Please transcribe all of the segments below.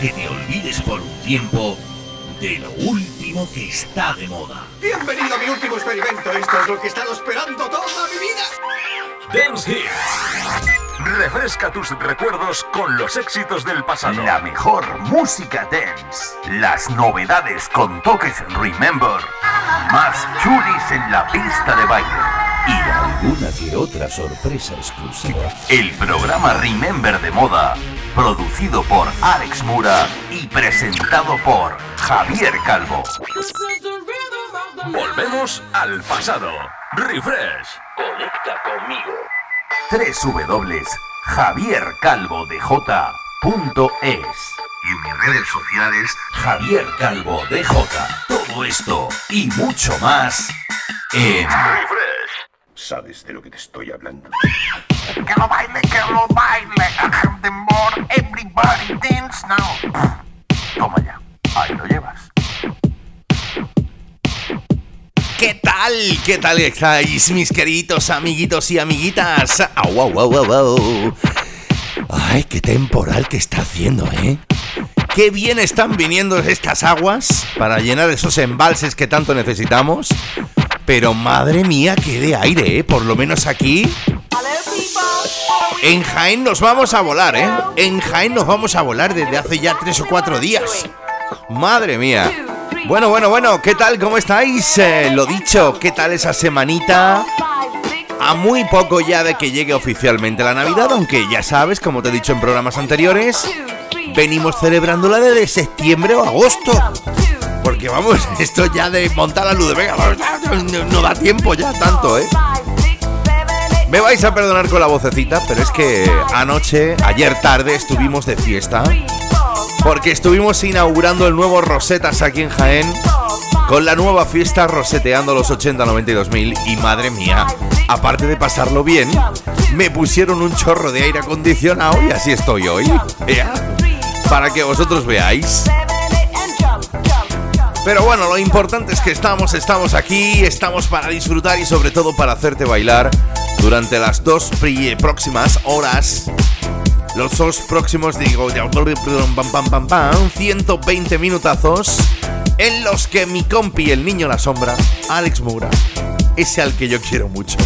que te olvides por un tiempo de lo último que está de moda. Bienvenido a mi último experimento. Esto es lo que he estado esperando toda mi vida. Dance Hits. Refresca tus recuerdos con los éxitos del pasado. La mejor música dance. Las novedades con toques Remember. Más chulis en la pista de baile y alguna que otra sorpresa exclusiva. El programa Remember de Moda, producido por Alex Mura y presentado por Javier Calvo. Volvemos al pasado. Refresh. Conecta conmigo. www.javiercalvodj.es y en mis redes sociales Javier Calvo DJ. Todo esto y mucho más en Refresh. ¿Sabes de lo que te estoy hablando? Que lo baile, que lo baile. The more everybody dance now. Toma ya, ahí lo llevas. ¿Qué tal? ¿Qué tal estáis, mis queridos amiguitos y amiguitas? ¡Au, au, au, au, au! Ay, qué temporal que está haciendo, ¿eh? Qué bien están viniendo estas aguas para llenar esos embalses que tanto necesitamos. Pero madre mía, qué de aire, ¿eh? Por lo menos aquí. En Jaén nos vamos a volar, ¿eh? En Jaén nos vamos a volar desde hace ya tres o cuatro días. Madre mía. Bueno, bueno, bueno, ¿qué tal? ¿Cómo estáis? Eh, lo dicho, ¿qué tal esa semanita? A muy poco ya de que llegue oficialmente la Navidad, aunque ya sabes, como te he dicho en programas anteriores, venimos celebrándola desde septiembre o agosto. Porque vamos, esto ya de montar la luz de Vega no, da tiempo ya tanto, ¿eh? Me vais a perdonar con la vocecita, pero es que anoche, ayer tarde, estuvimos de fiesta. Porque estuvimos inaugurando el nuevo Rosetas aquí en Jaén. Con la nueva fiesta Roseteando los 80 92 mil. Y madre mía, aparte de pasarlo bien, me pusieron un chorro de aire acondicionado y así estoy hoy. Para que vosotros veáis. Pero bueno, lo importante es que estamos, estamos aquí, estamos para disfrutar y sobre todo para hacerte bailar durante las dos próximas horas. Los dos próximos, digo, pam, pam, pam, pam, 120 minutazos en los que mi compi, el niño la sombra, Alex Mura, ese al que yo quiero mucho,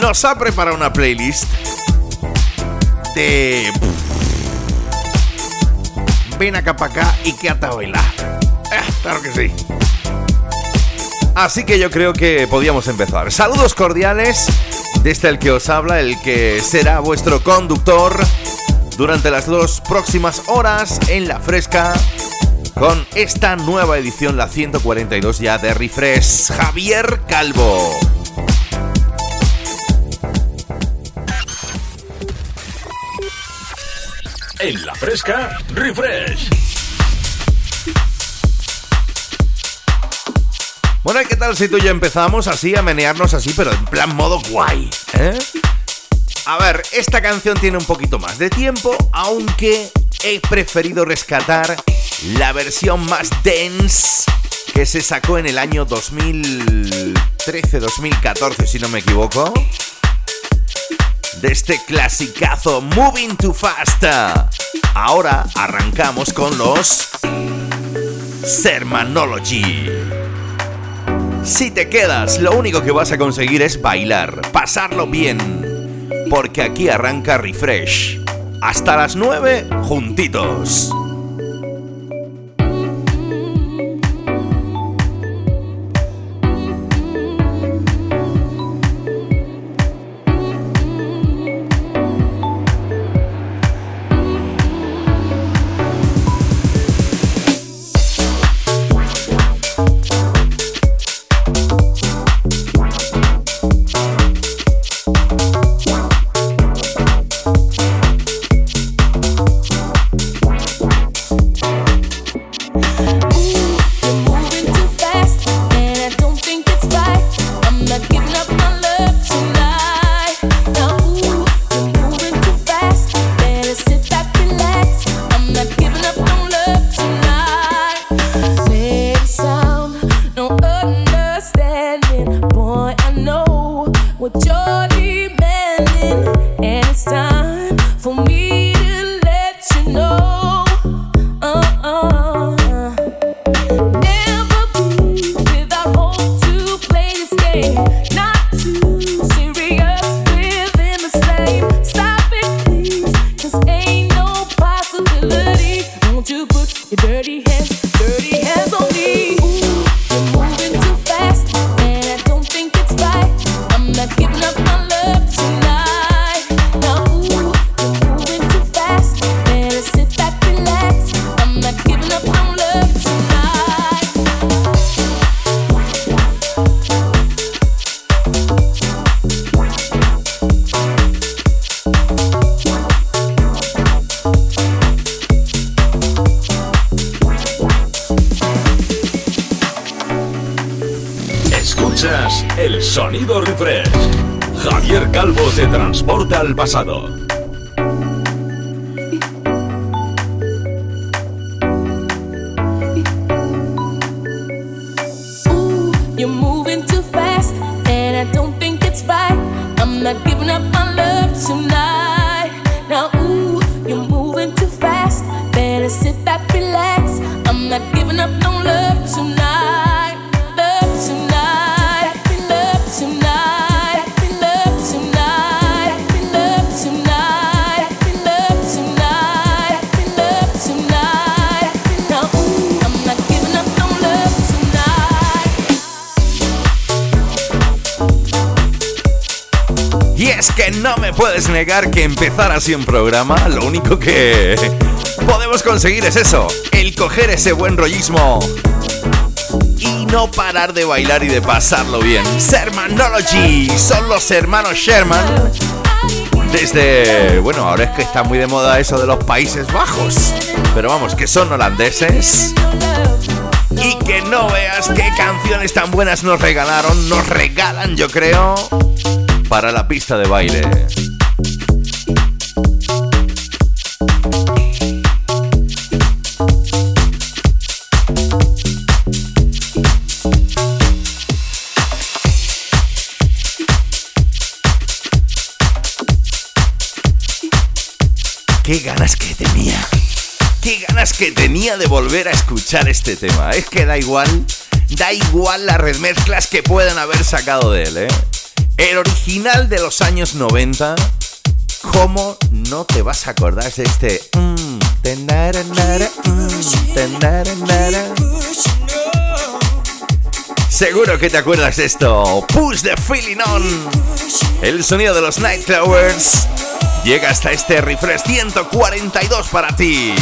nos ha preparado una playlist de... Ven acá para acá y quédate a bailar. Claro que sí. Así que yo creo que podíamos empezar. Saludos cordiales desde el que os habla, el que será vuestro conductor durante las dos próximas horas en la fresca con esta nueva edición, la 142 ya de Refresh, Javier Calvo. En la fresca, Refresh. Bueno, ¿qué tal si tú y yo empezamos así a menearnos así, pero en plan modo guay? ¿eh? A ver, esta canción tiene un poquito más de tiempo, aunque he preferido rescatar la versión más dense que se sacó en el año 2013-2014, si no me equivoco. De este clasicazo Moving Too Fast. Ahora arrancamos con los Sermanology. Si te quedas, lo único que vas a conseguir es bailar, pasarlo bien. Porque aquí arranca Refresh. Hasta las 9, juntitos. Pasado. Que empezar así un programa, lo único que podemos conseguir es eso, el coger ese buen rollismo y no parar de bailar y de pasarlo bien. Sermanology, son los hermanos Sherman. Desde, bueno, ahora es que está muy de moda eso de los Países Bajos, pero vamos, que son holandeses. Y que no veas qué canciones tan buenas nos regalaron, nos regalan yo creo, para la pista de baile. Qué ganas que tenía. Qué ganas que tenía de volver a escuchar este tema. Es que da igual, da igual las remezclas que puedan haber sacado de él, ¿eh? El original de los años 90, ¿cómo no te vas a acordar de este... Mm, mm, Seguro que te acuerdas de esto. Push the feeling on. El sonido de los Nightflowers llega hasta este refresh 142 para ti.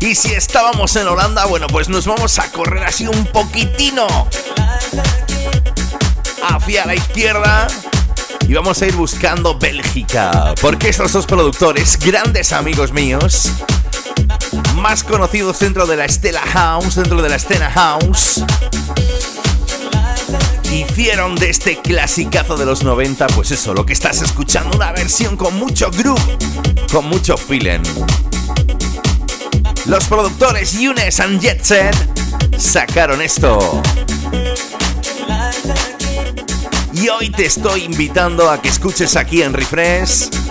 Y si estábamos en Holanda, bueno, pues nos vamos a correr así un poquitino hacia la izquierda y vamos a ir buscando Bélgica, porque estos dos productores, grandes amigos míos, más conocidos dentro de la Stella House, dentro de la escena House, hicieron de este clasicazo de los 90, pues eso, lo que estás escuchando, una versión con mucho groove, con mucho feeling. Los productores Yunes and Jet Set sacaron esto. Y hoy te estoy invitando a que escuches aquí en Refresh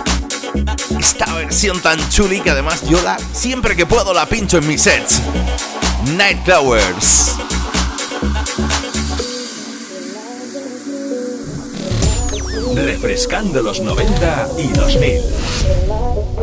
esta versión tan chuli que además yo la, siempre que puedo la pincho en mis sets. Night Flowers. Refrescando los 90 y 2000.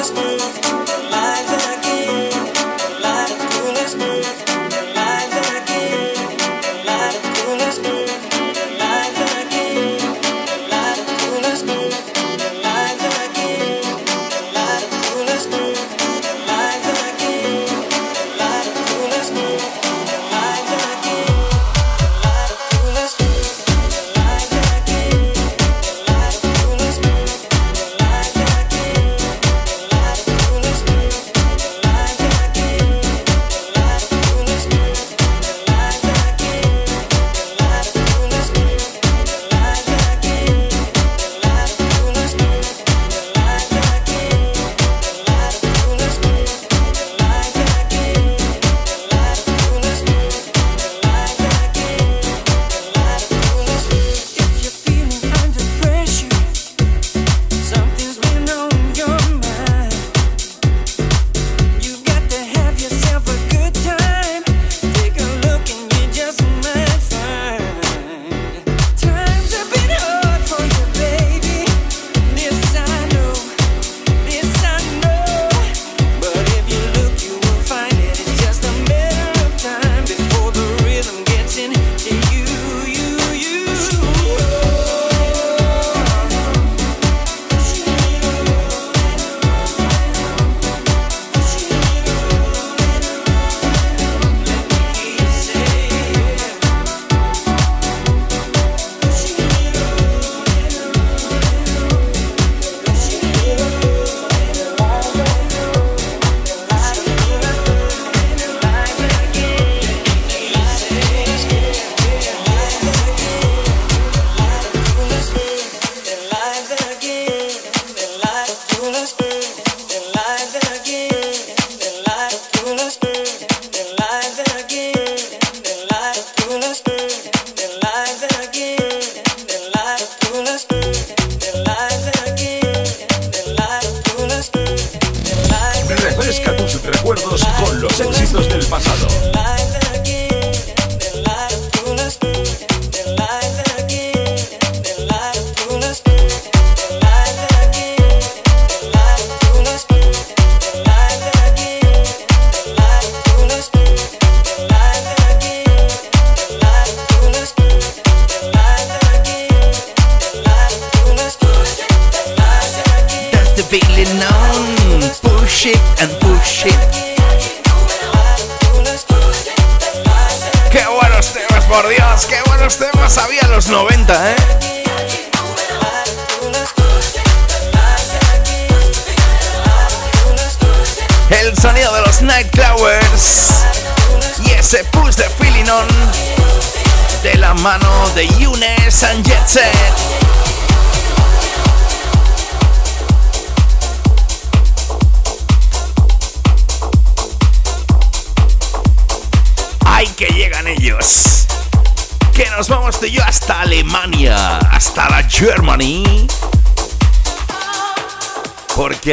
This.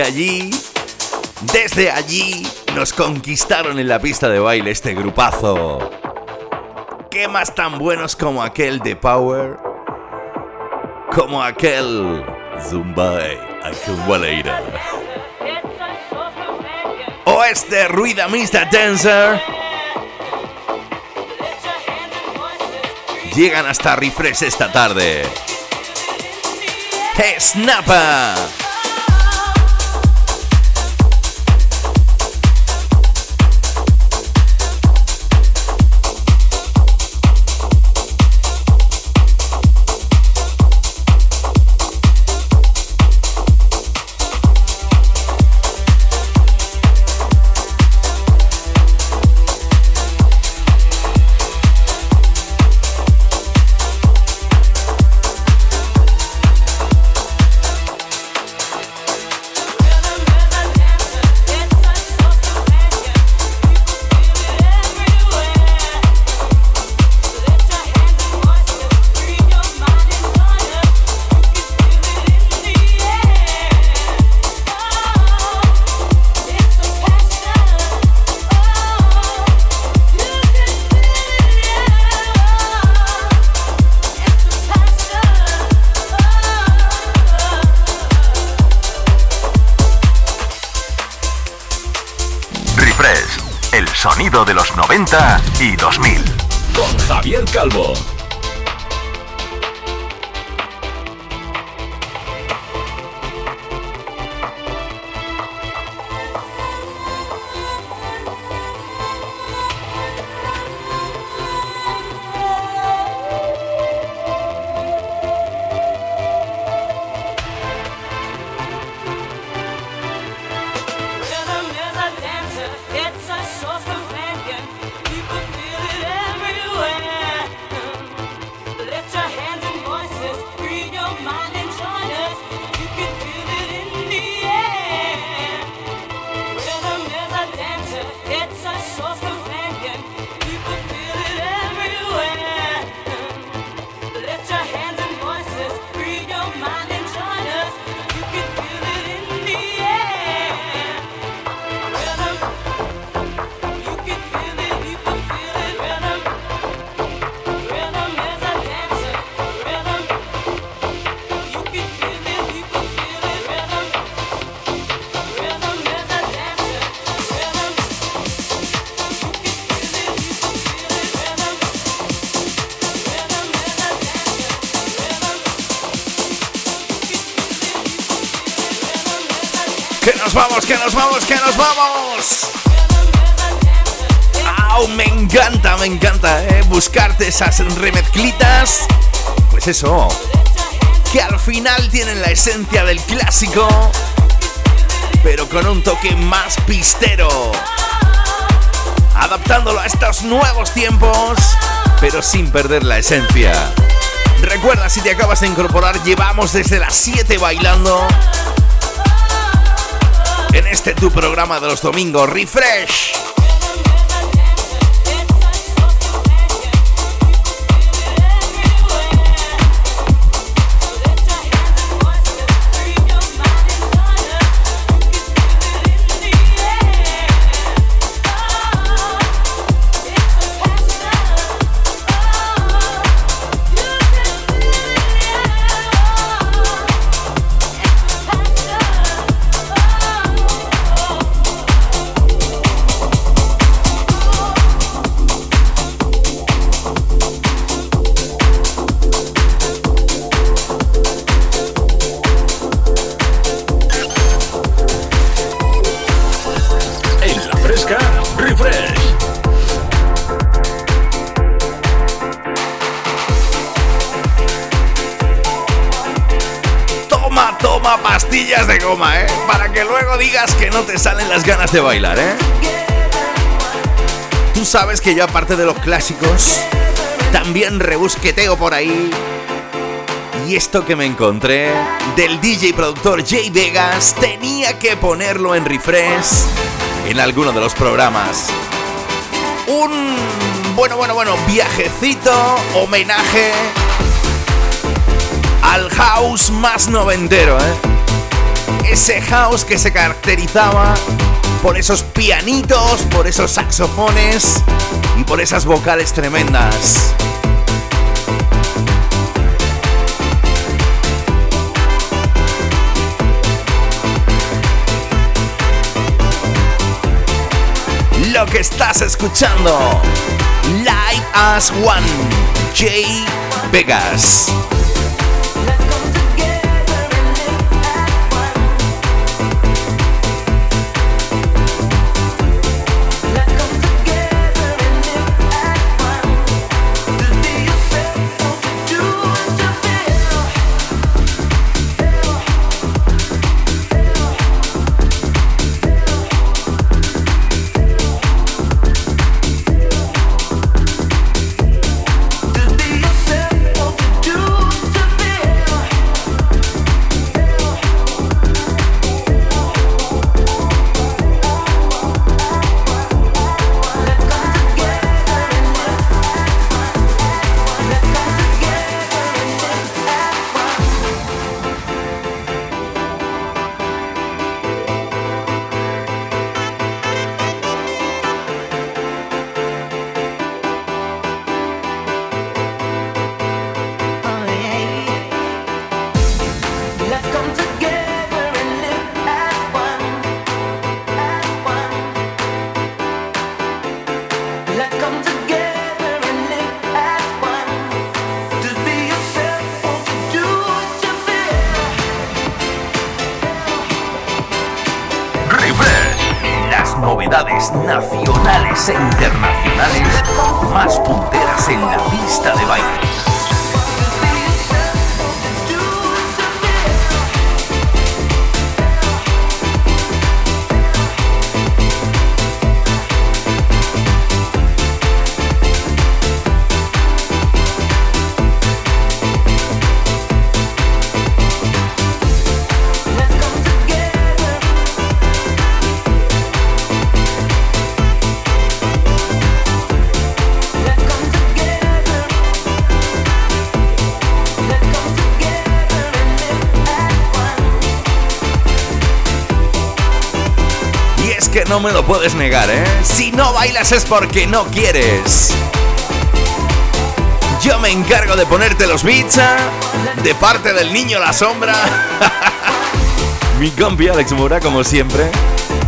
Allí, desde allí, nos conquistaron en la pista de baile este grupazo. ¿Qué más tan buenos como aquel de Power? Como aquel Zumbai Acumulator. O este Ruida Mr. Dancer llegan hasta Refresh esta tarde. ¡Snapa! de los 90 y 2000. Con Javier Calvo. Vamos, vamos. Me encanta, me encanta, ¿eh? Buscarte esas remezclitas. Pues eso, que al final tienen la esencia del clásico, pero con un toque más pistero. Adaptándolo a estos nuevos tiempos, pero sin perder la esencia. Recuerda, si te acabas de incorporar, llevamos desde las 7 bailando en este tu programa de los domingos, Refresh. No te salen las ganas de bailar, ¿eh? Tú sabes que yo aparte de los clásicos, también rebusqueteo por ahí. Y esto que me encontré del DJ productor Jay Vegas tenía que ponerlo en refresh en alguno de los programas. Un bueno, bueno, bueno, viajecito, homenaje al house más noventero, ¿eh? Ese house que se caracterizaba por esos pianitos, por esos saxofones y por esas vocales tremendas. Lo que estás escuchando, Live as One, J Vegas. No me lo puedes negar, ¿eh? Si no bailas es porque no quieres. Yo me encargo de ponerte los beats, ¿eh? de parte del niño la sombra. Mi compi Alex Mura, como siempre.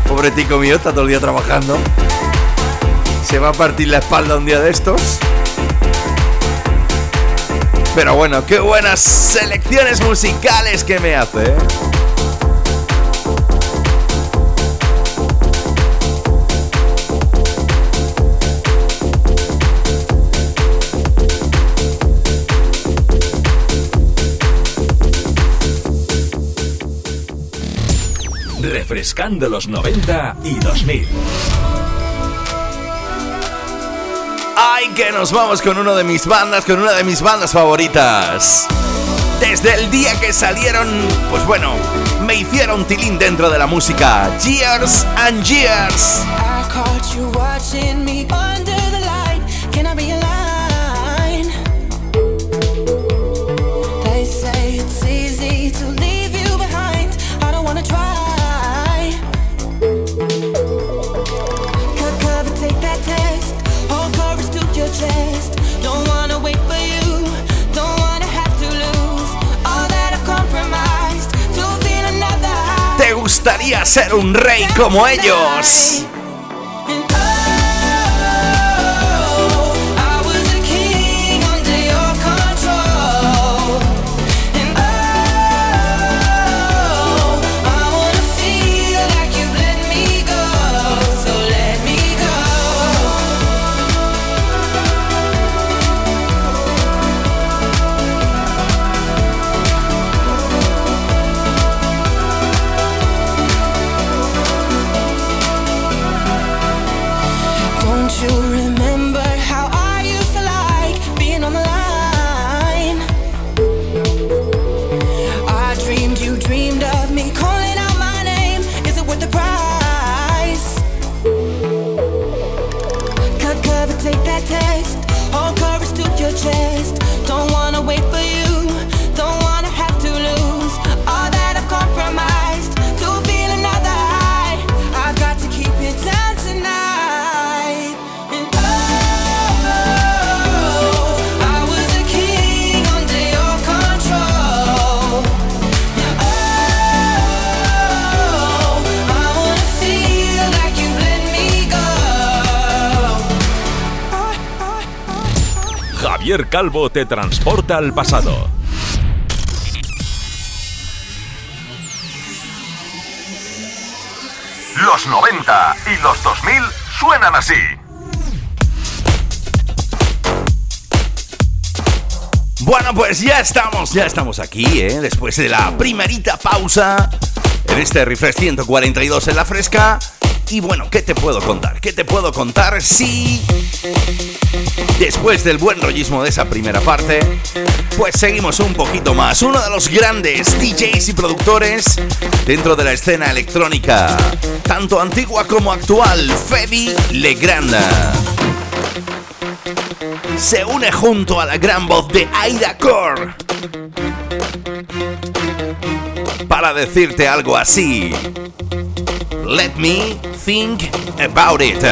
Pobre tico mío, está todo el día trabajando. Se va a partir la espalda un día de estos. Pero bueno, qué buenas selecciones musicales que me hace, ¿eh? Refrescando los 90 y 2000. ¡Ay, que nos vamos con uno de mis bandas, con una de mis bandas favoritas! Desde el día que salieron, pues bueno, me hicieron tilín dentro de la música. Years and Years. Ser un rey como ellos. Javier Calvo te transporta al pasado. Los 90 y los 2000 suenan así. Bueno, pues ya estamos, ya estamos aquí, ¿eh? Después de la primerita pausa en este Refresh 142 en la fresca. Y bueno, ¿qué te puedo contar? ¿Qué te puedo contar si después del buen rollismo de esa primera parte, pues seguimos un poquito más? Uno de los grandes DJs y productores dentro de la escena electrónica, tanto antigua como actual, Fedi Legrand. Se une junto a la gran voz de Aida Core para decirte algo así. Let me think about it.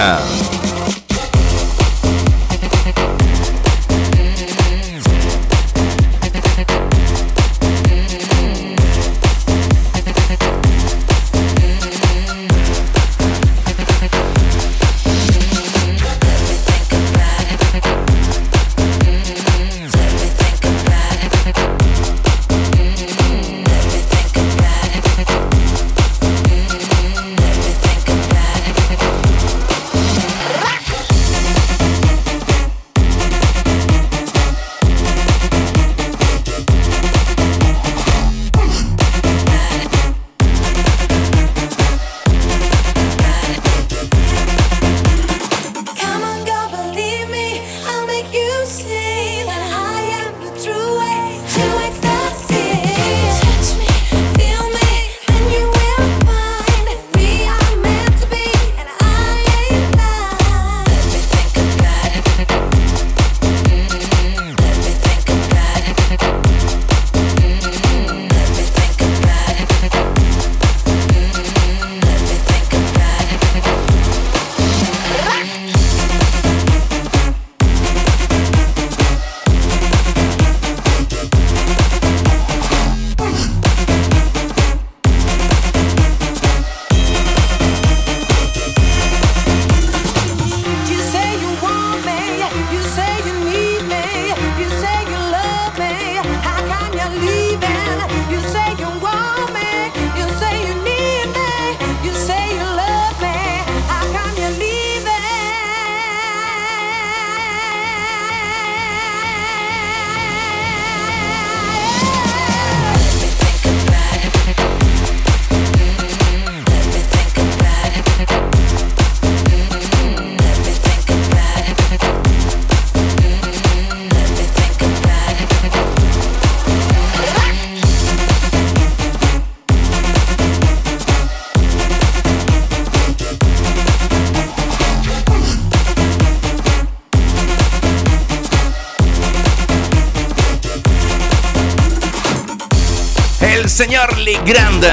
Señor Legrand,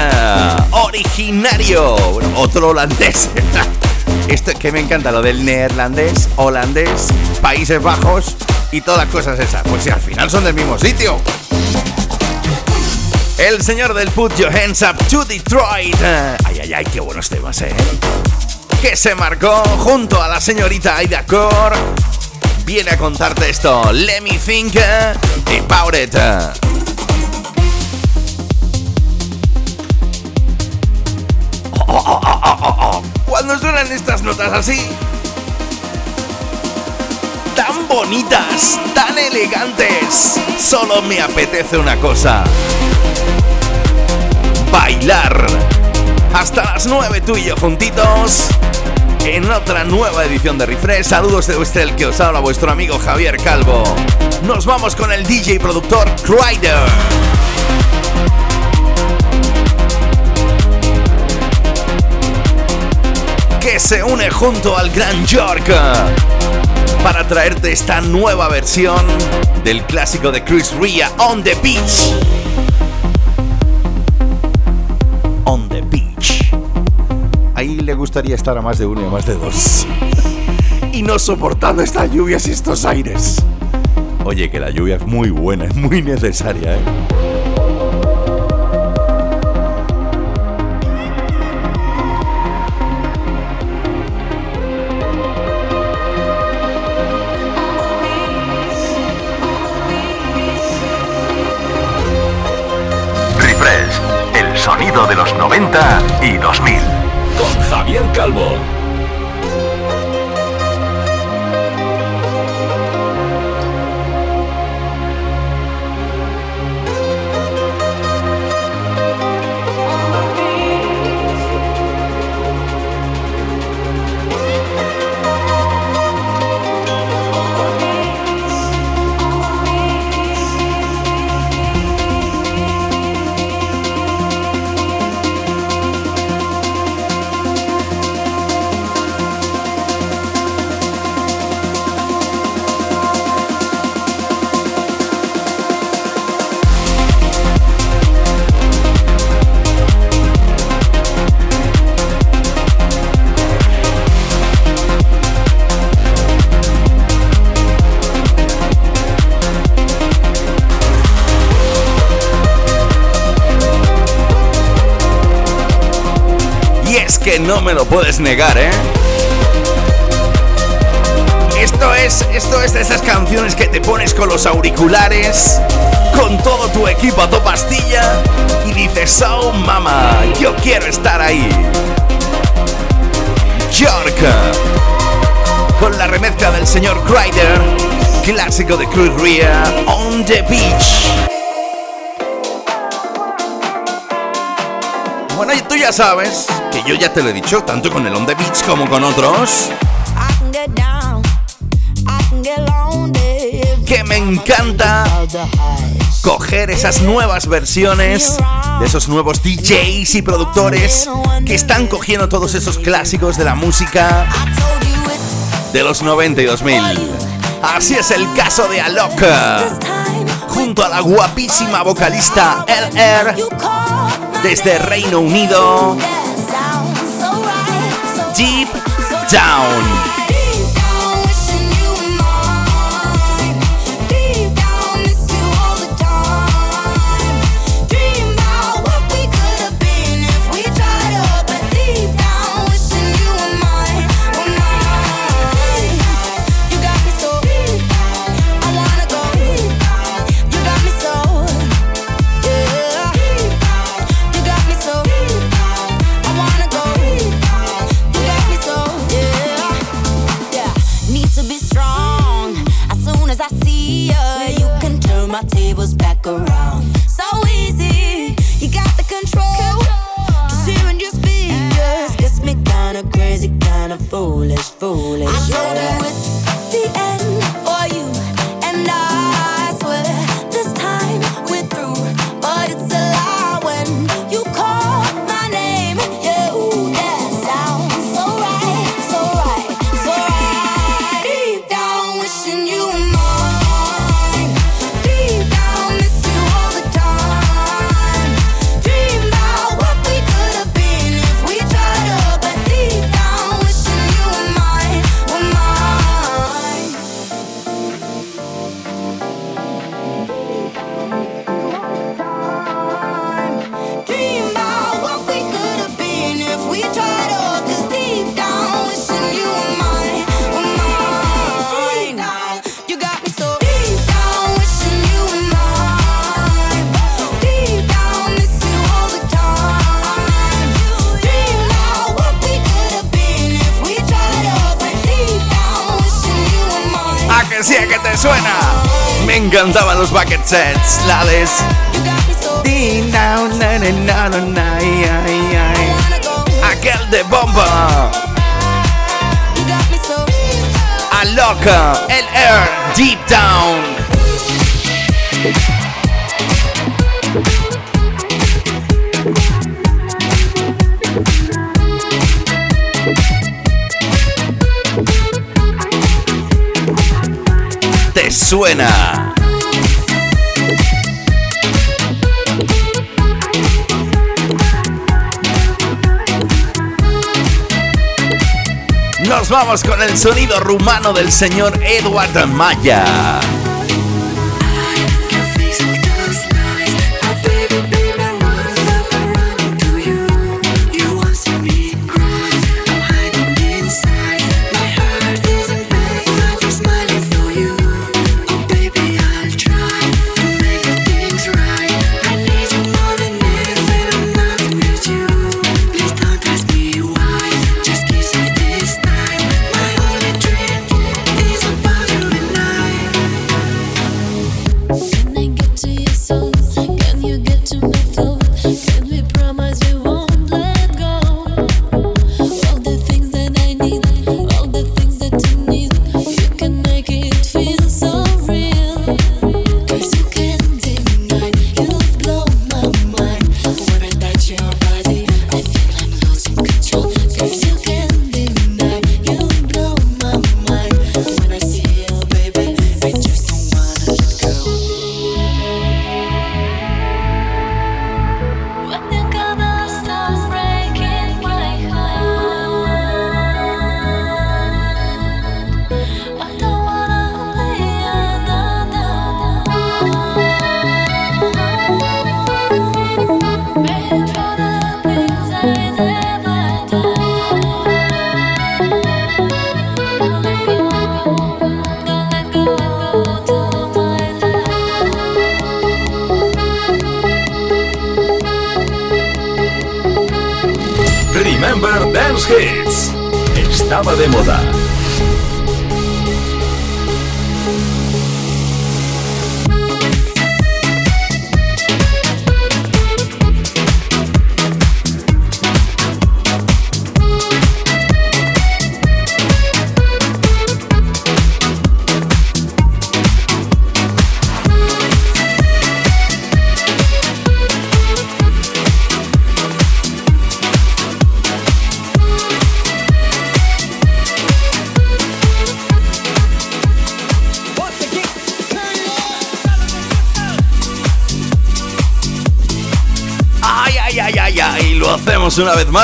originario, otro holandés. Esto que me encanta, lo del neerlandés, holandés, Países Bajos y todas las cosas esas. Pues si al final son del mismo sitio. El señor del Put Your Hands Up to Detroit. Ay, ay, ay, qué buenos temas, eh. Que se marcó junto a la señorita Aida Core. Viene a contarte esto. Let me think about it. Suenan estas notas así, tan bonitas, tan elegantes, solo me apetece una cosa. Bailar. Hasta las 9 tú y yo juntitos. En otra nueva edición de Refresh. Saludos de usted que os habla vuestro amigo Javier Calvo. Nos vamos con el DJ productor Crider. Que se une junto al Gran York para traerte esta nueva versión del clásico de Chris Ria, On the Beach. On the Beach. Ahí le gustaría estar a más de uno y a más de dos. Y no soportando estas lluvias y estos aires. Oye, que la lluvia es muy buena, es muy necesaria, ¿eh? Sonido de los 90 y 2000. Con Javier Calvo. No me lo puedes negar, ¿eh? Esto es, esto es de esas canciones que te pones con los auriculares, con todo tu equipo a tu pastilla y dices, oh mama, yo quiero estar ahí. York, con la remezcla del señor Kryder, clásico de Cruz Ria, On the Beach. Bueno, y tú ya sabes que yo ya te lo he dicho, tanto con el On The Beach como con otros. Que me encanta coger esas nuevas versiones de esos nuevos DJs y productores que están cogiendo todos esos clásicos de la música de los 90 y 2000. Así es el caso de Alok, junto a la guapísima vocalista LR desde Reino Unido. Deep Down. foolish. Encantaban los bucket sets, Lales. Aquel de bomba. A loca, el air, deep down. Te suena. Vamos con el sonido rumano del señor Edward Maya.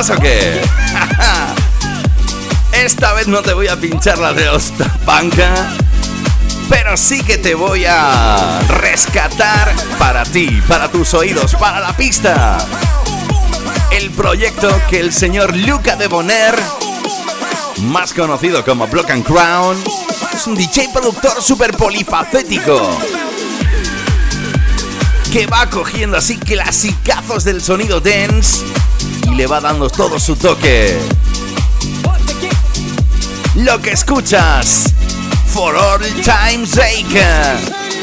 Más o qué? Esta vez no te voy a pinchar la de Ostapanca, pero sí que te voy a rescatar para ti, para tus oídos, para la pista. El proyecto que el señor Luca de Boner, más conocido como Block and Crown, es un DJ productor súper polifacético que va cogiendo así clasicazos del sonido dance y le va dando todo su toque. Lo que escuchas, For All Time's Sake.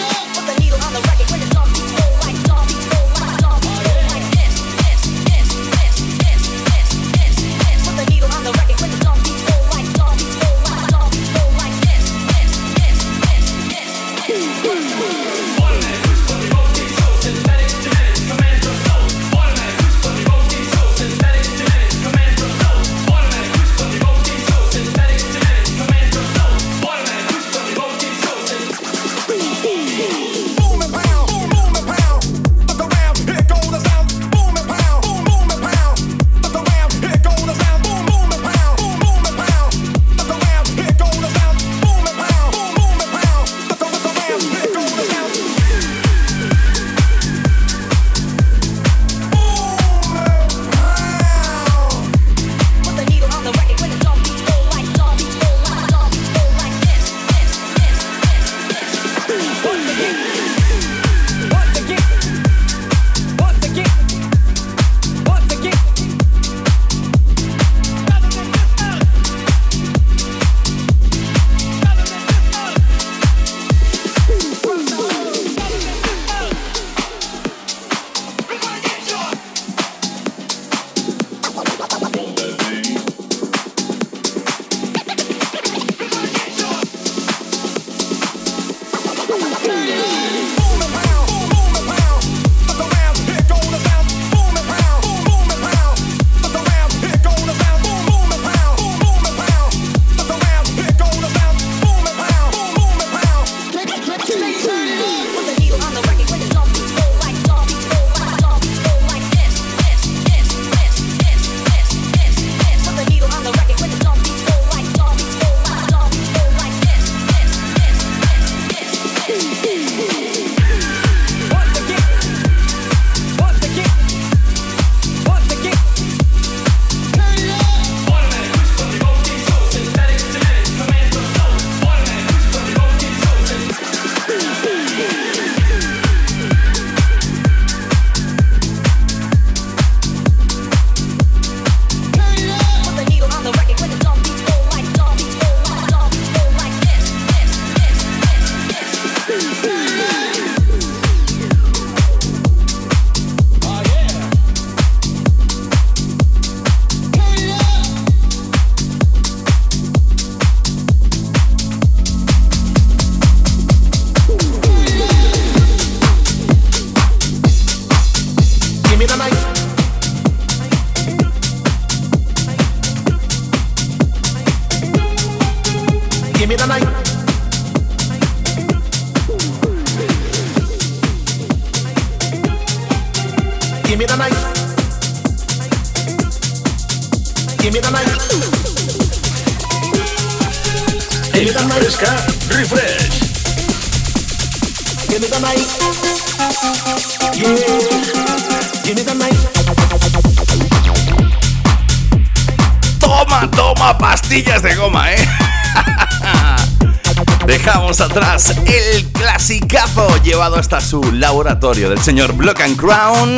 Hasta su laboratorio del señor Block and Crown.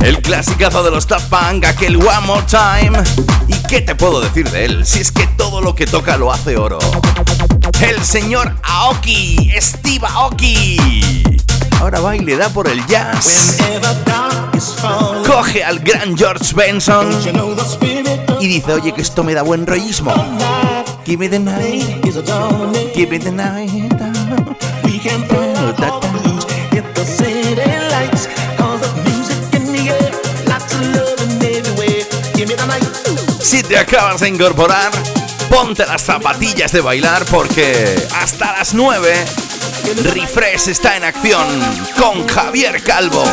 El clasicazo de los Top Punk, aquel One More Time. ¿Y qué te puedo decir de él? Si es que todo lo que toca lo hace oro. El señor Aoki, Steve Aoki. Ahora va y le da por el jazz. Coge al gran George Benson y dice, oye, que esto me da buen rollismo. Give me the night, give me the night. Si te acabas de incorporar, ponte las zapatillas de bailar porque hasta las 9 Refresh está en acción con Javier Calvo.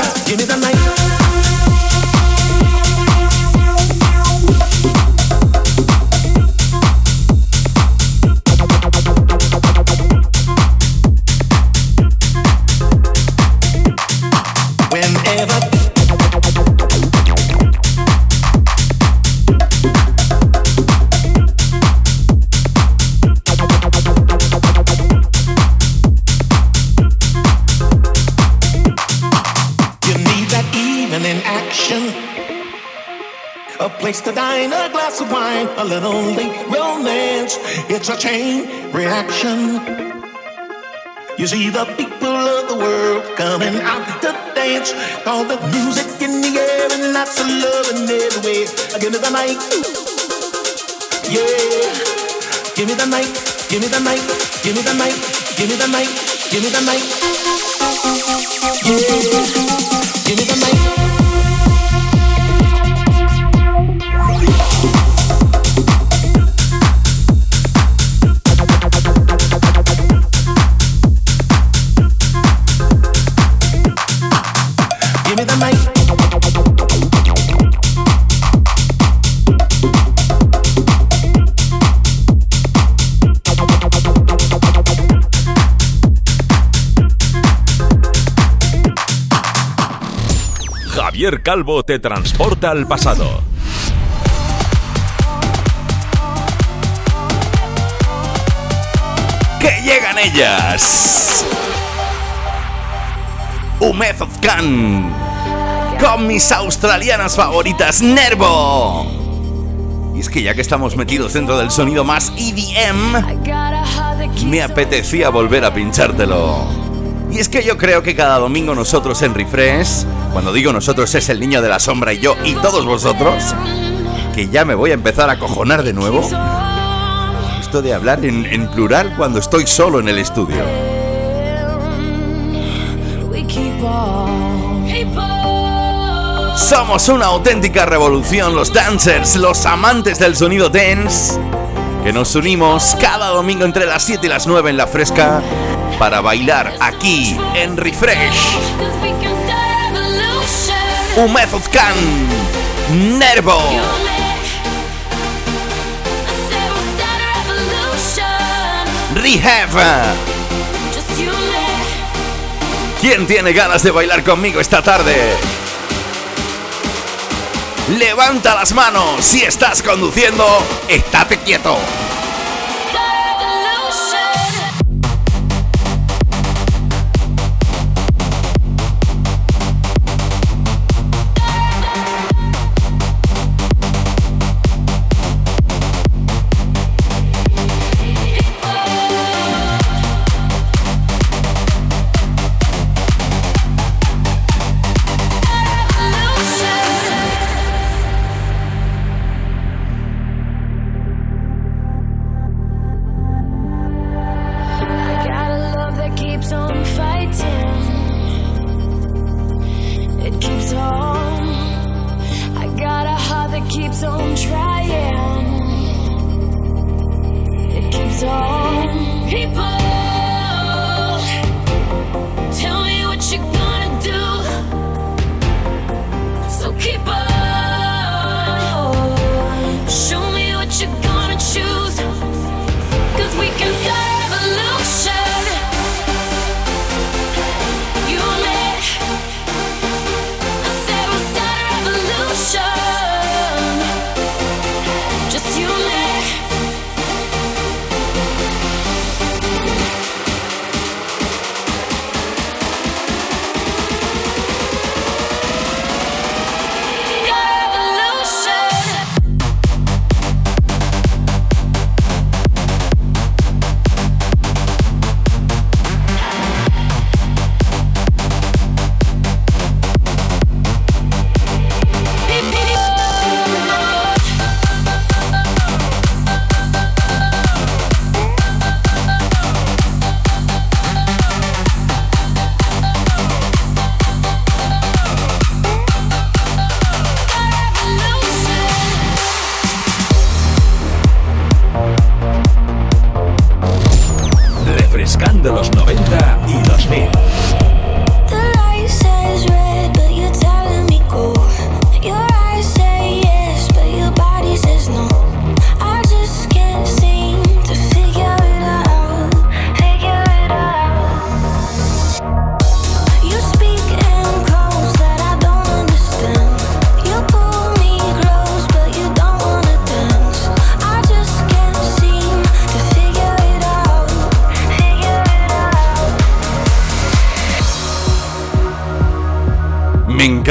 To dine, a glass of wine, a little late romance. It's a chain reaction. You see the people of the world coming out to dance. All the music in the air and lots of love in every way. Give me the night. Yeah. Give me the night. Give me the night. Give me the night. Give me the night. Give me the night. Yeah. Give me the night. Calvo te transporta al pasado. ¡Que llegan ellas! Umezov Khan con mis australianas favoritas, Nervo. Y es que ya que estamos metidos dentro del sonido más EDM, me apetecía volver a pinchártelo. Y es que yo creo que cada domingo nosotros en Refresh, cuando digo nosotros es el niño de la sombra y yo y todos vosotros, que ya me voy a empezar a cojonar de nuevo. Esto de hablar en, en plural cuando estoy solo en el estudio. Somos una auténtica revolución, los dancers, los amantes del sonido dance, que nos unimos cada domingo entre las 7 y las 9 en la fresca para bailar aquí en Refresh. Un Method Can, Nervo. Rehab. ¿Quién tiene ganas de bailar conmigo esta tarde? Levanta las manos si estás conduciendo, estate quieto.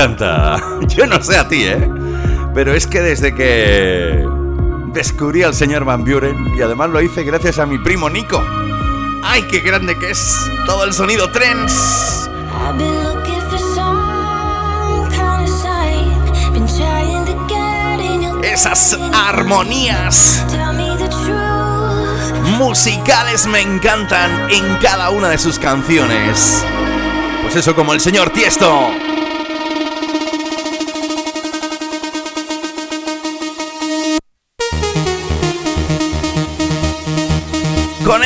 Encanta. Yo no sé a ti, ¿eh? Pero es que desde que descubrí al señor Van Buren y además lo hice gracias a mi primo Nico. ¡Ay, qué grande que es! Todo el sonido trends. Esas armonías musicales me encantan en cada una de sus canciones. Pues eso como el señor Tiesto.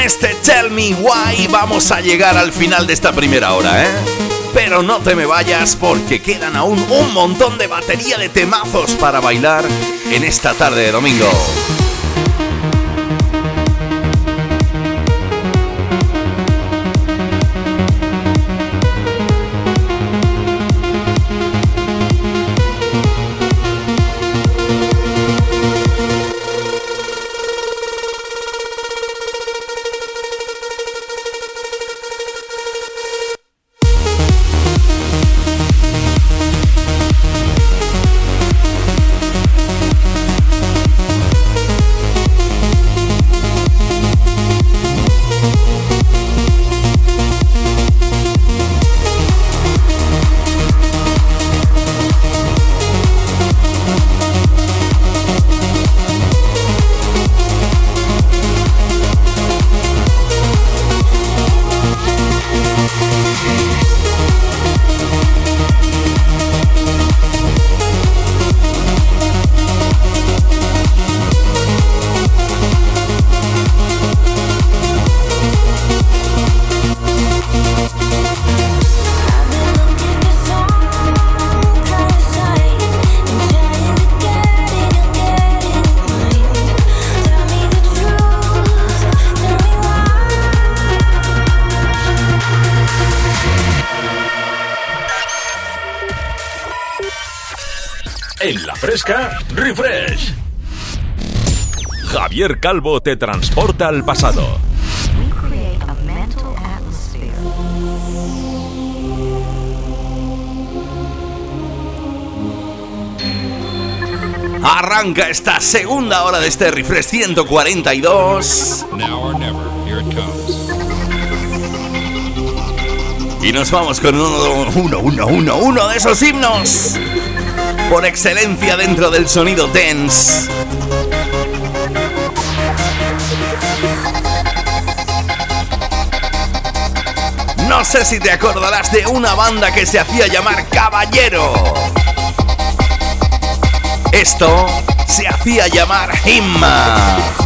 Este Tell Me Why vamos a llegar al final de esta primera hora, ¿eh? Pero no te me vayas porque quedan aún un montón de batería de temazos para bailar en esta tarde de domingo. Refresh. Javier Calvo te transporta al pasado. Arranca esta segunda hora de este refresh 142. Y nos vamos con uno, uno, uno, uno, uno de esos himnos por excelencia dentro del sonido dance. No sé si te acordarás de una banda que se hacía llamar Caballero. Esto se hacía llamar Himma.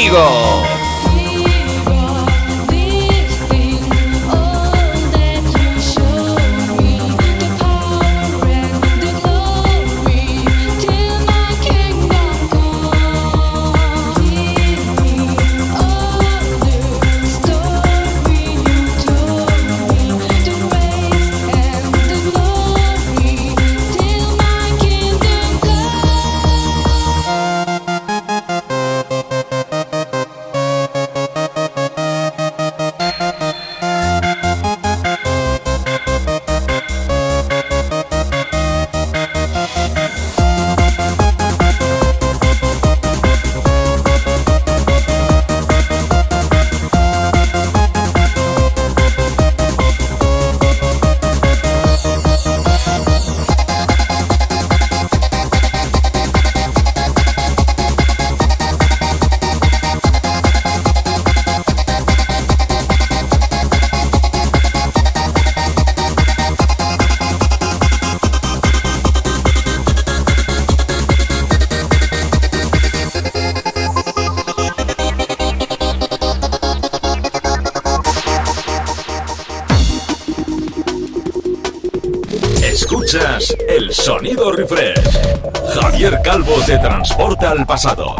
Conmigo. Sonido refresh. Javier Calvo te transporta al pasado.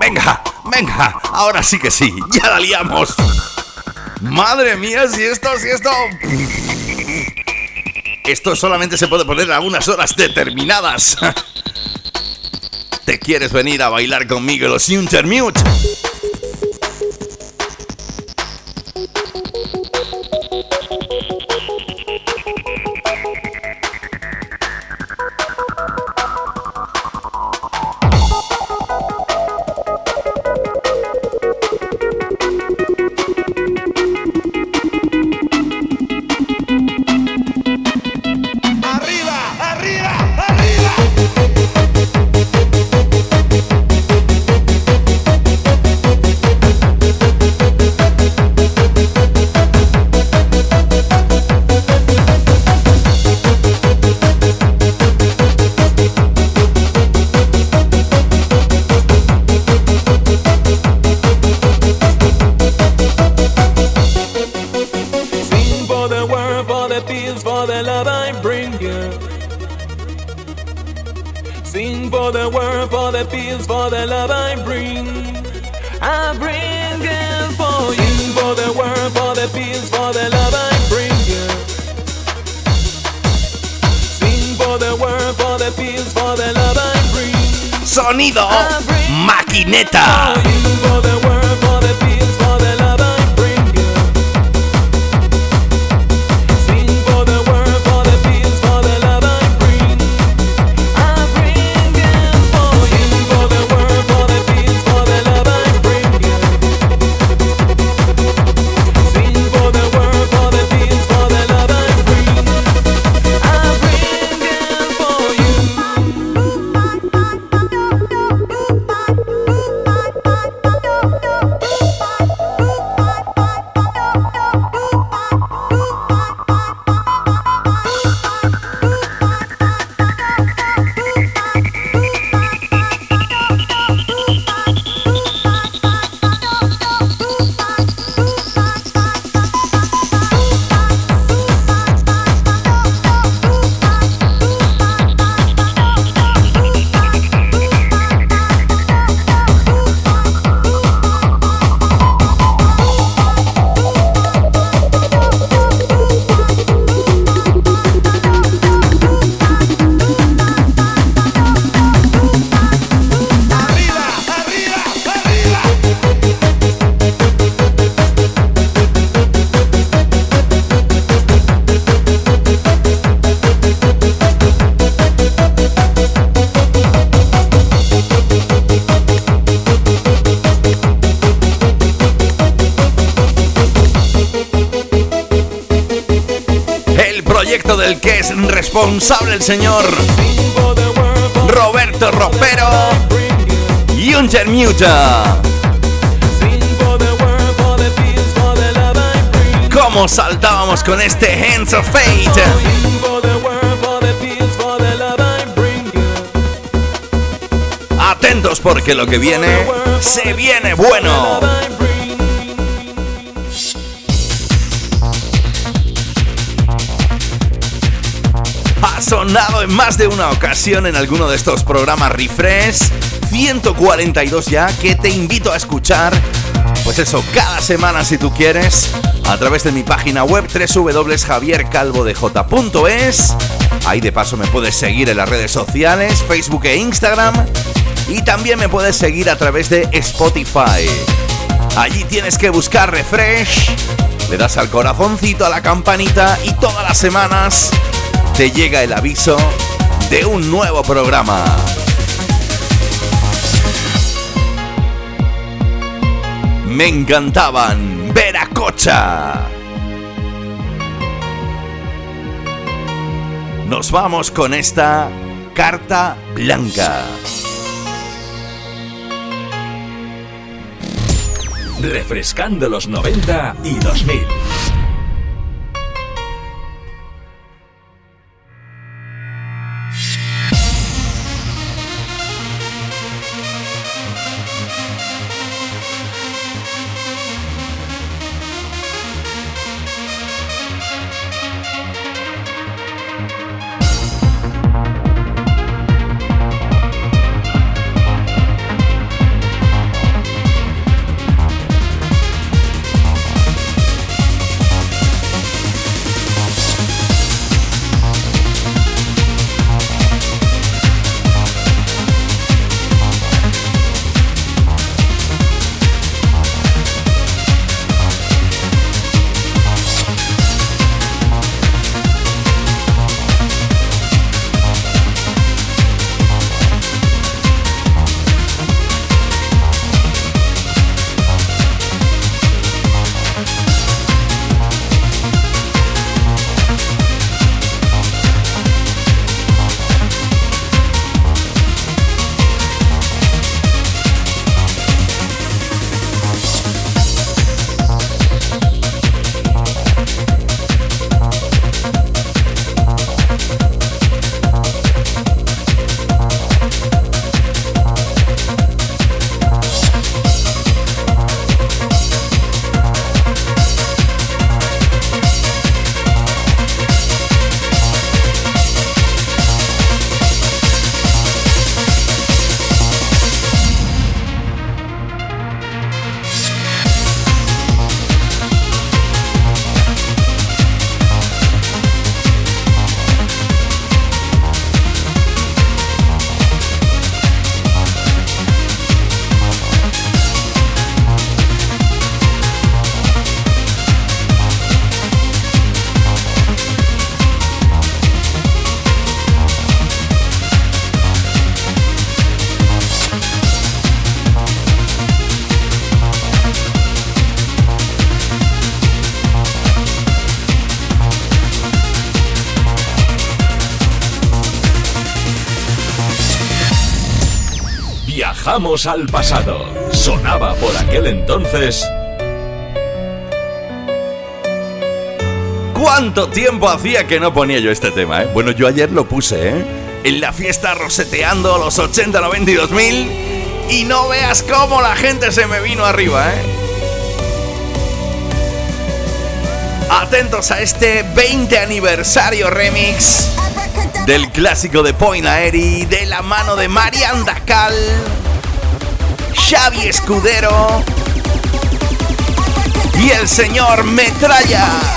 Venga, venga, ahora sí que sí, ya la liamos. Madre mía, si esto, si esto... Esto solamente se puede poner a unas horas determinadas. ¿Te quieres venir a bailar conmigo los Intermute? Responsable el señor Roberto Ropero y Unter Muta. ¿Cómo saltábamos con este Hands of Fate? Atentos porque lo que viene se viene bueno. En más de una ocasión en alguno de estos programas Refresh. 142 ya que te invito a escuchar. Pues eso, cada semana si tú quieres, a través de mi página web www.javiercalvodej.es. Ahí de paso me puedes seguir en las redes sociales, Facebook e Instagram. Y también me puedes seguir a través de Spotify. Allí tienes que buscar Refresh, le das al corazoncito, a la campanita y todas las semanas te llega el aviso de un nuevo programa. Me encantaban Veracocha. Nos vamos con esta carta blanca. Refrescando los 90 y 2000. Al pasado. Sonaba por aquel entonces. ¿Cuánto tiempo hacía que no ponía yo este tema? Eh? Bueno, yo ayer lo puse, ¿eh? En la fiesta roseteando los 80, 92 mil. Y no veas cómo la gente se me vino arriba, ¿eh? Atentos a este 20 aniversario remix del clásico de Point Aeri de la mano de Marian Dacal, Xavi Escudero y el señor Metralla.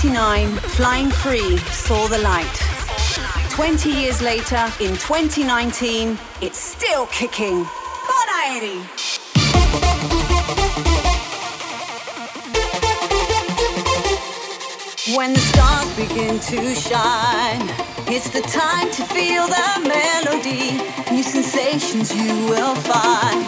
Flying Free saw the light. 20 years later, in 2019, it's still kicking. Bon When the stars begin to shine, it's the time to feel the melody. New sensations you will find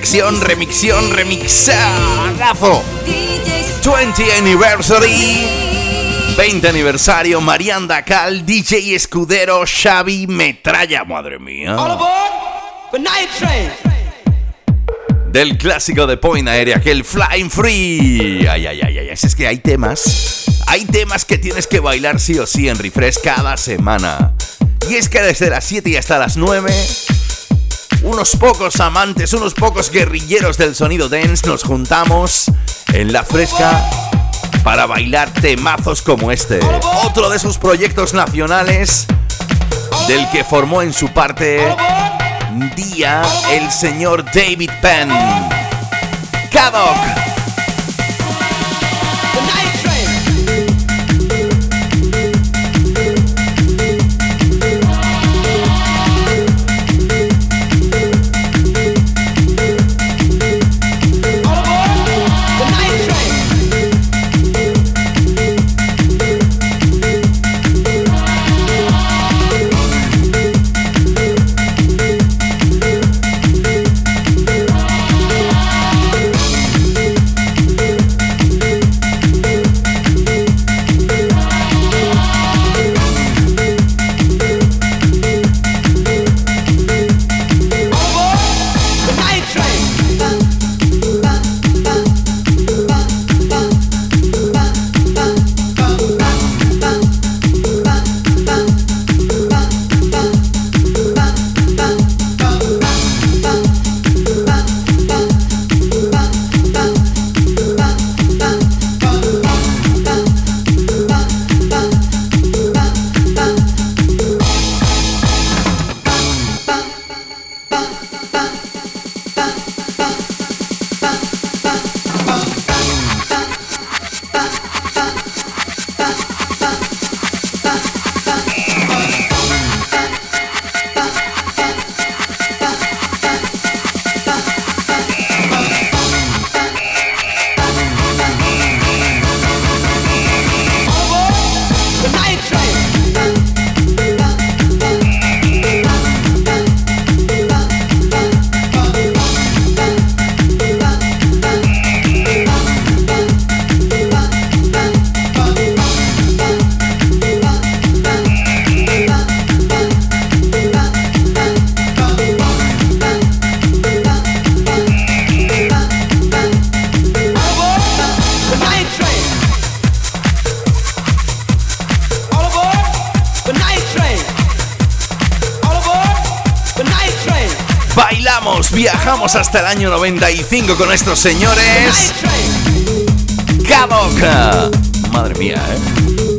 Remexión, remixión, remixadazo. 20 Anniversary. 20 aniversario, Marianda Cal, DJ Escudero, Xavi Metralla, madre mía. Del clásico de Point Aérea, que el Flying Free. Ay, ay, ay, ay, es que hay temas. Hay temas que tienes que bailar sí o sí en refresh cada semana. Y es que desde las 7 y hasta las 9, unos pocos amantes, unos pocos guerrilleros del sonido dance nos juntamos en la fresca para bailar temazos como este. Otro de sus proyectos nacionales del que formó en su parte día el señor David Penn. Kadok. Año 95 con estos señores. Cadoca. Madre mía, ¿eh?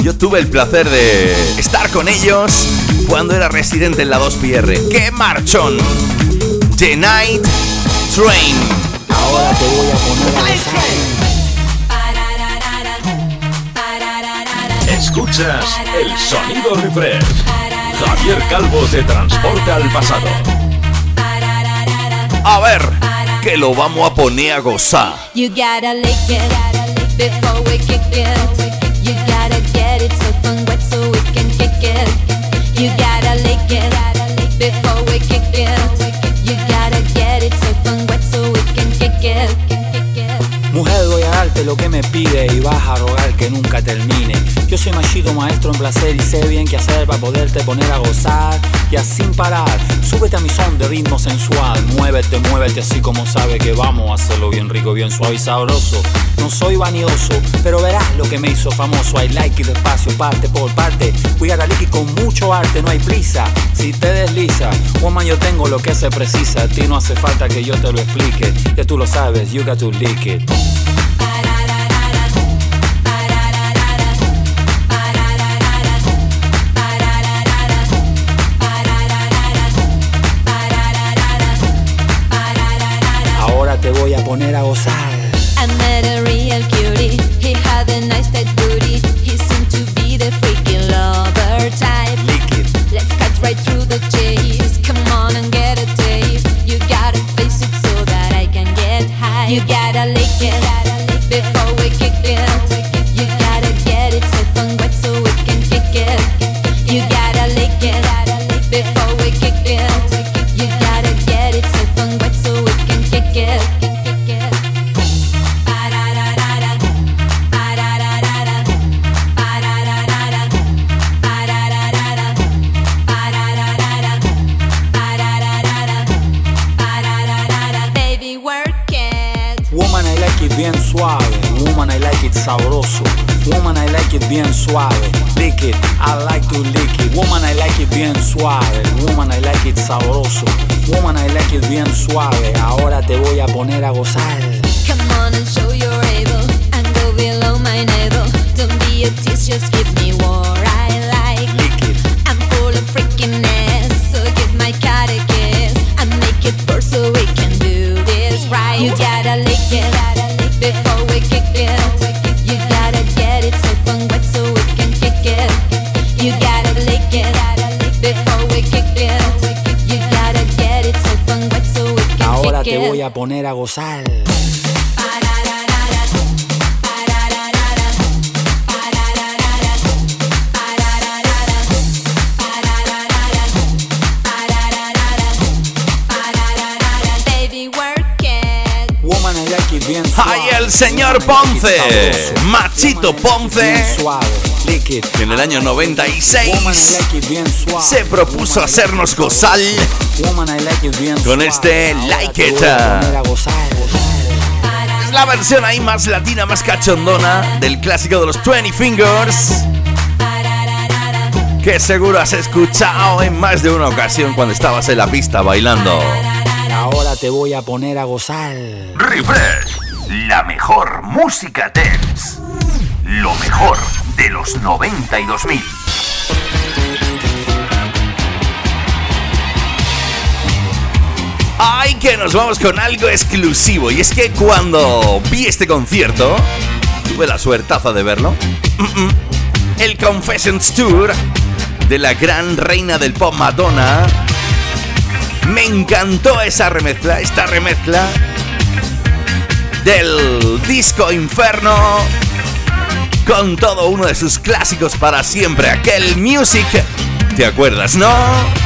Yo tuve el placer de estar con ellos cuando era residente en la 2PR. ¡Qué marchón! The Night Train. Ahora te voy a poner a Escuchas el sonido refresh. Javier Calvo te transporta al pasado. A ver, que lo vamos a poner a gozar. You gotta lick it before we kick it. You gotta get it so fun wet so we can kick it. You gotta lick it before we kick it. You gotta get it so fun wet so we can kick it. Mujer, voy a darte lo que me pide y vas a rogar que nunca termine. Yo soy machito maestro en placer y sé bien qué hacer para poderte poner a gozar y sin parar. Súbete a mi son de ritmo sensual. Muévete, muévete así como sabe que vamos a hacerlo bien rico, bien suave y sabroso. No soy vanidoso, pero verás lo que me hizo famoso. I like it despacio, parte por parte. Voy a con mucho arte, no hay prisa. Si te desliza, woman, yo tengo lo que se precisa. A ti no hace falta que yo te lo explique. Ya tú lo sabes, you got to lick it. Poner a gozar. Poner a gozar. Hay el señor Ponce, Machito Ponce, que en el año 96 se propuso hacernos gozar con este Like It. Es la versión ahí más latina, más cachondona del clásico de los 20 Fingers. Que seguro has escuchado en más de una ocasión cuando estabas en la pista bailando. Ahora te voy a poner a gozar. Refresh, la mejor música dance. Lo mejor de los 92.000. Ay, que nos vamos con algo exclusivo. Y es que cuando vi este concierto, tuve la suertaza de verlo. El Confessions Tour de la gran reina del pop Madonna me encantó esa remezcla, esta remezcla del disco Inferno con todo uno de sus clásicos para siempre, aquel Music. ¿Te acuerdas, no?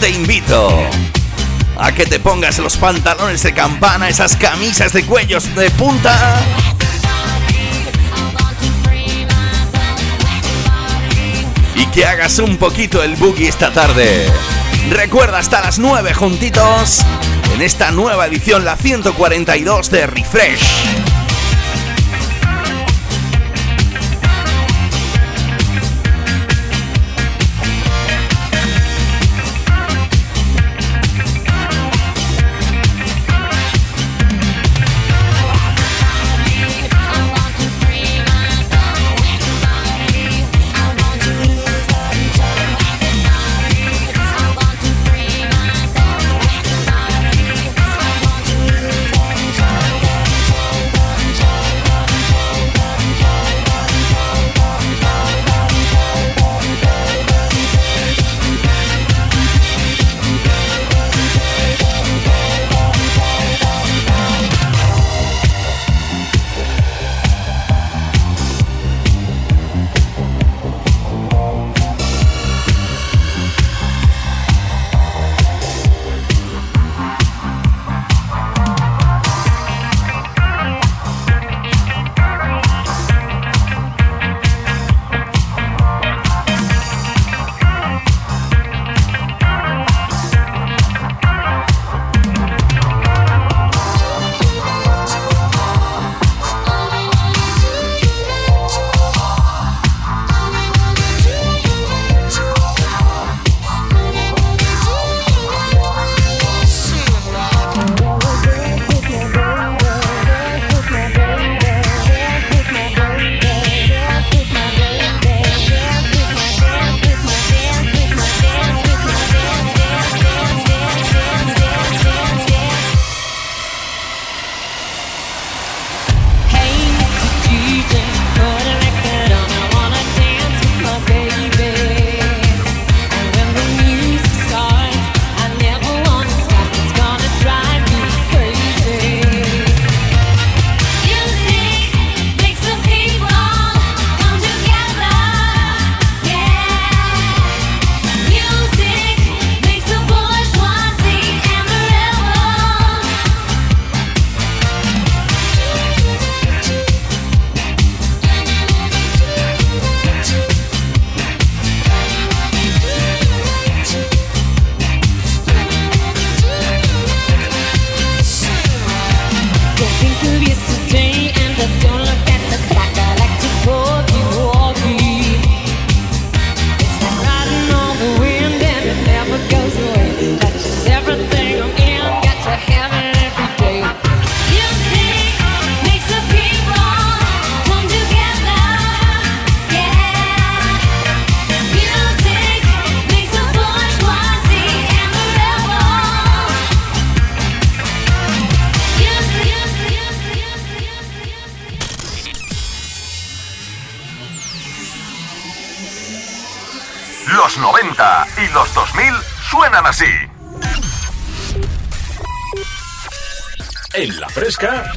Te invito a que te pongas los pantalones de campana, esas camisas de cuellos de punta. y que hagas un poquito el boogie esta tarde. Recuerda hasta las 9 juntitos en esta nueva edición, la 142 de Refresh.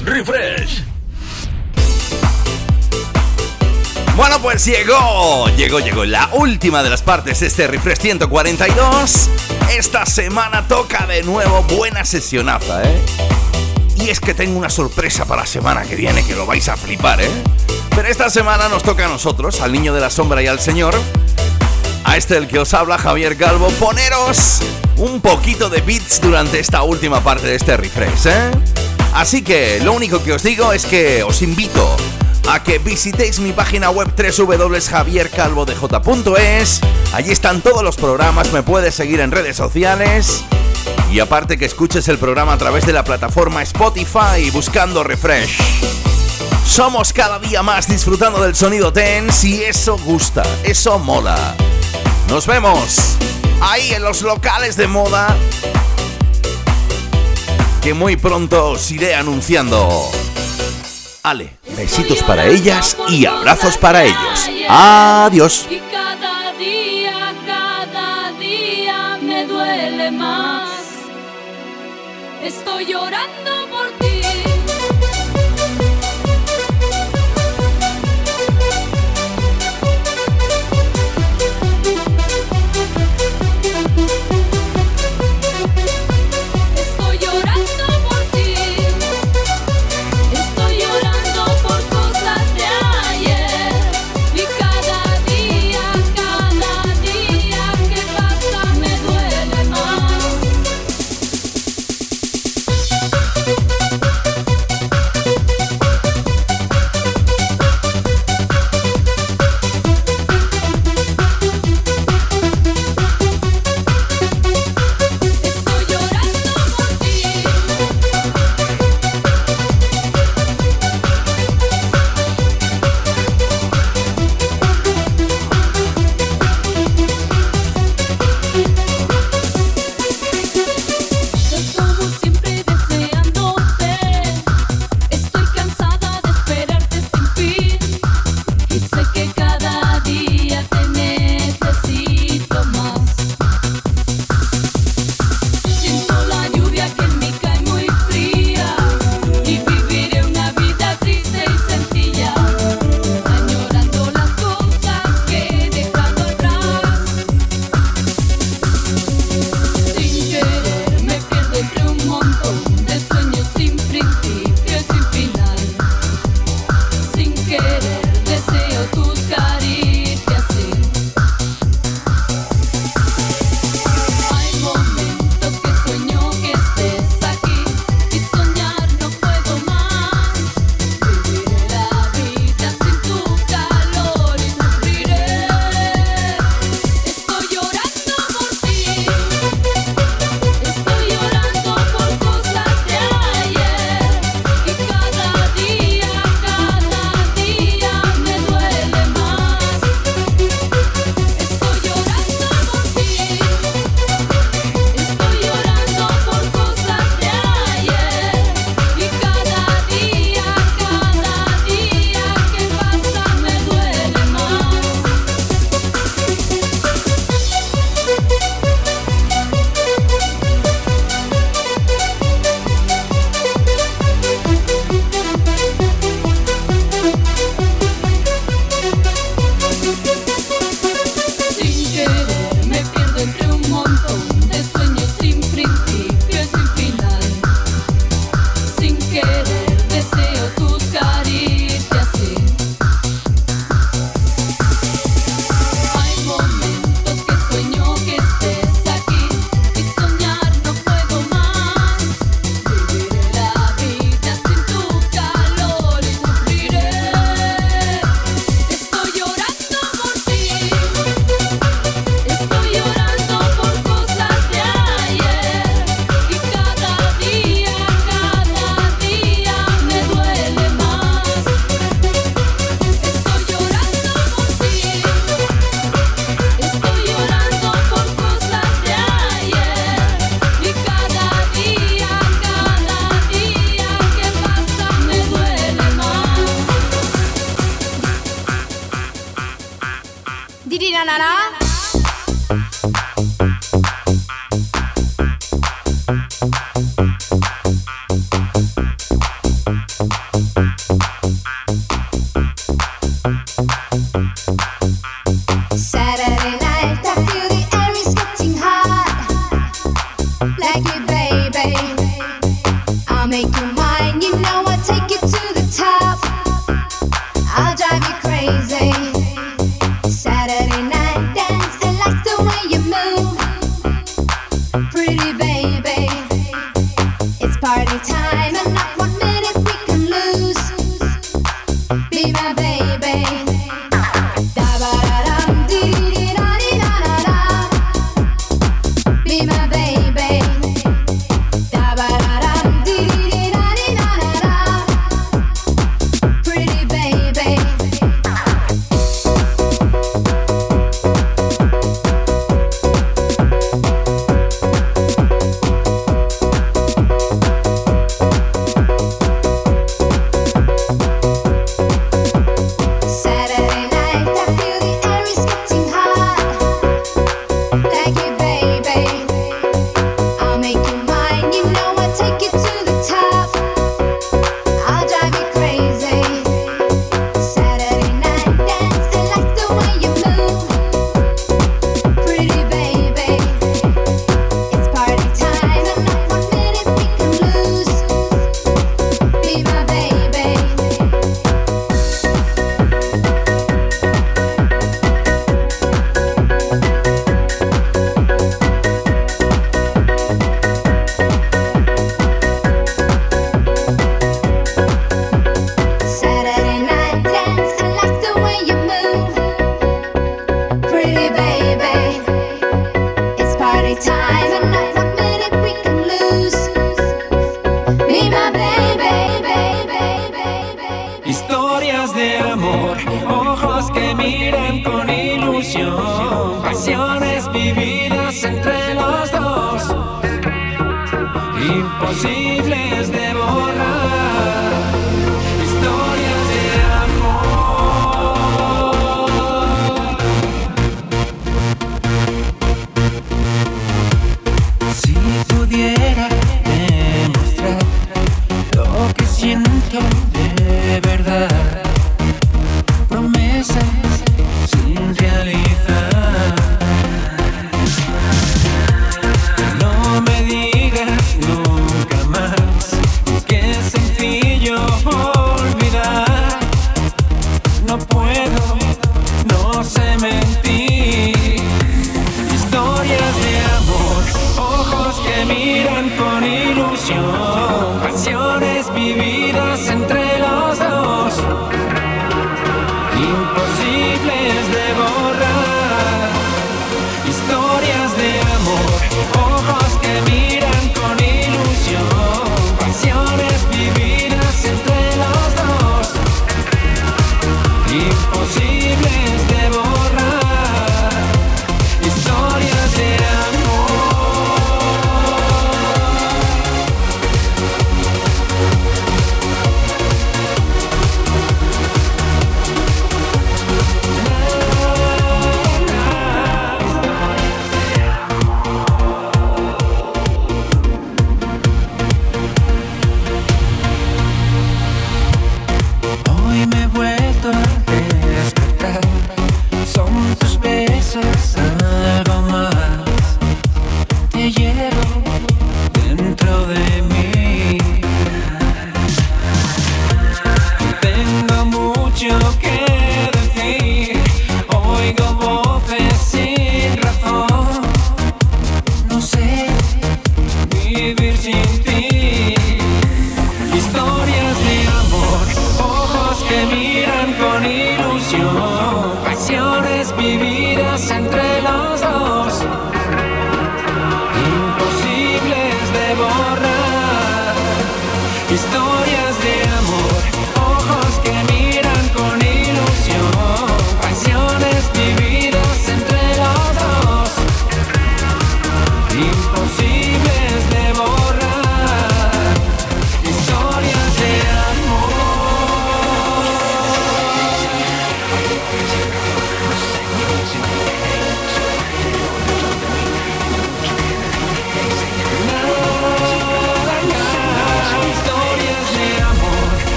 Refresh. Bueno, pues llegó, llegó, llegó la última de las partes de este Refresh 142. Esta semana toca de nuevo buena sesionaza, ¿eh? Y es que tengo una sorpresa para la semana que viene que lo vais a flipar, ¿eh? Pero esta semana nos toca a nosotros, al niño de la sombra y al señor, a este el que os habla Javier Calvo, poneros un poquito de beats durante esta última parte de este refresh, ¿eh? Así que lo único que os digo es que os invito a que visitéis mi página web www.javiercalvodej.es. Allí están todos los programas, me puedes seguir en redes sociales. Y aparte que escuches el programa a través de la plataforma Spotify buscando Refresh. Somos cada día más disfrutando del sonido tense y eso gusta, eso mola. Nos vemos ahí en los locales de moda que muy pronto os iré anunciando. Ale, besitos para ellas y abrazos para ellos. Adiós. Y cada día, cada día me duele más. Estoy llorando Be my baby.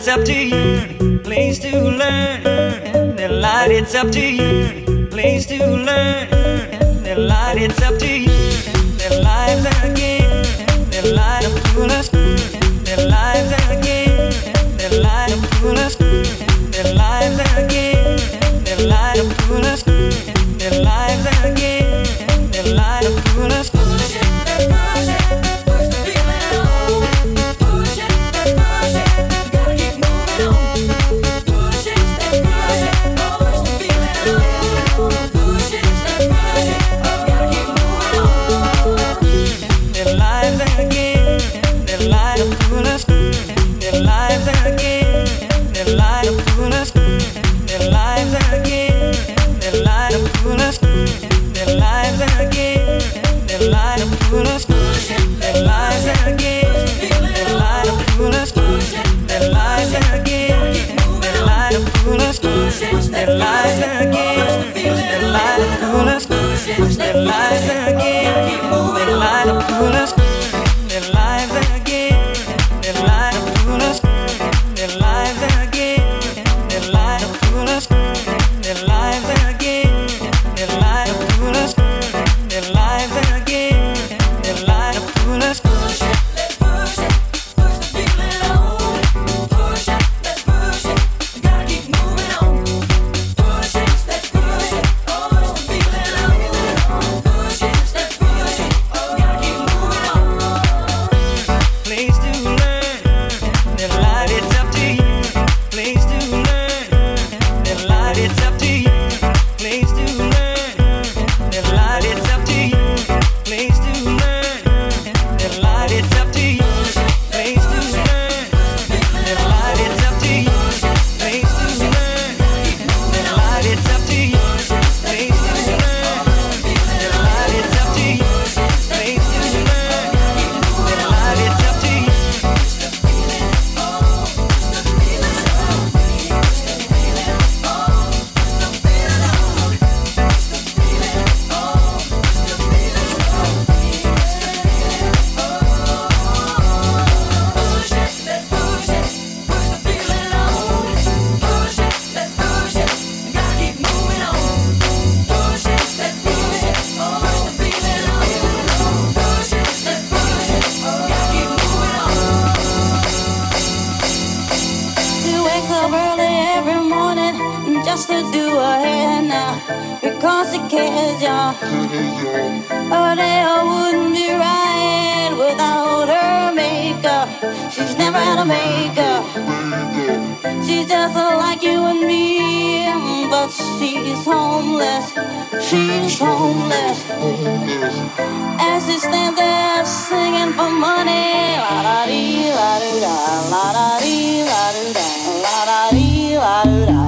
it's up to you. Place to learn. The light, it's up to you. Place to learn. The light, it's up to you. head, y'all. Oh, they wouldn't be right without her makeup. She's never had a makeup. She's just like you and me, but she's homeless. She's homeless. As she stands there singing for money, la da dee, la doo da, la da dee, la doo da, la da dee, la doo da.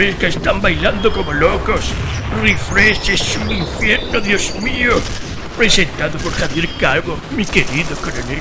Fresca están bailando como locos. Refresh es un infierno, Dios mío. Presentado por Javier Calvo, mi querido coronel.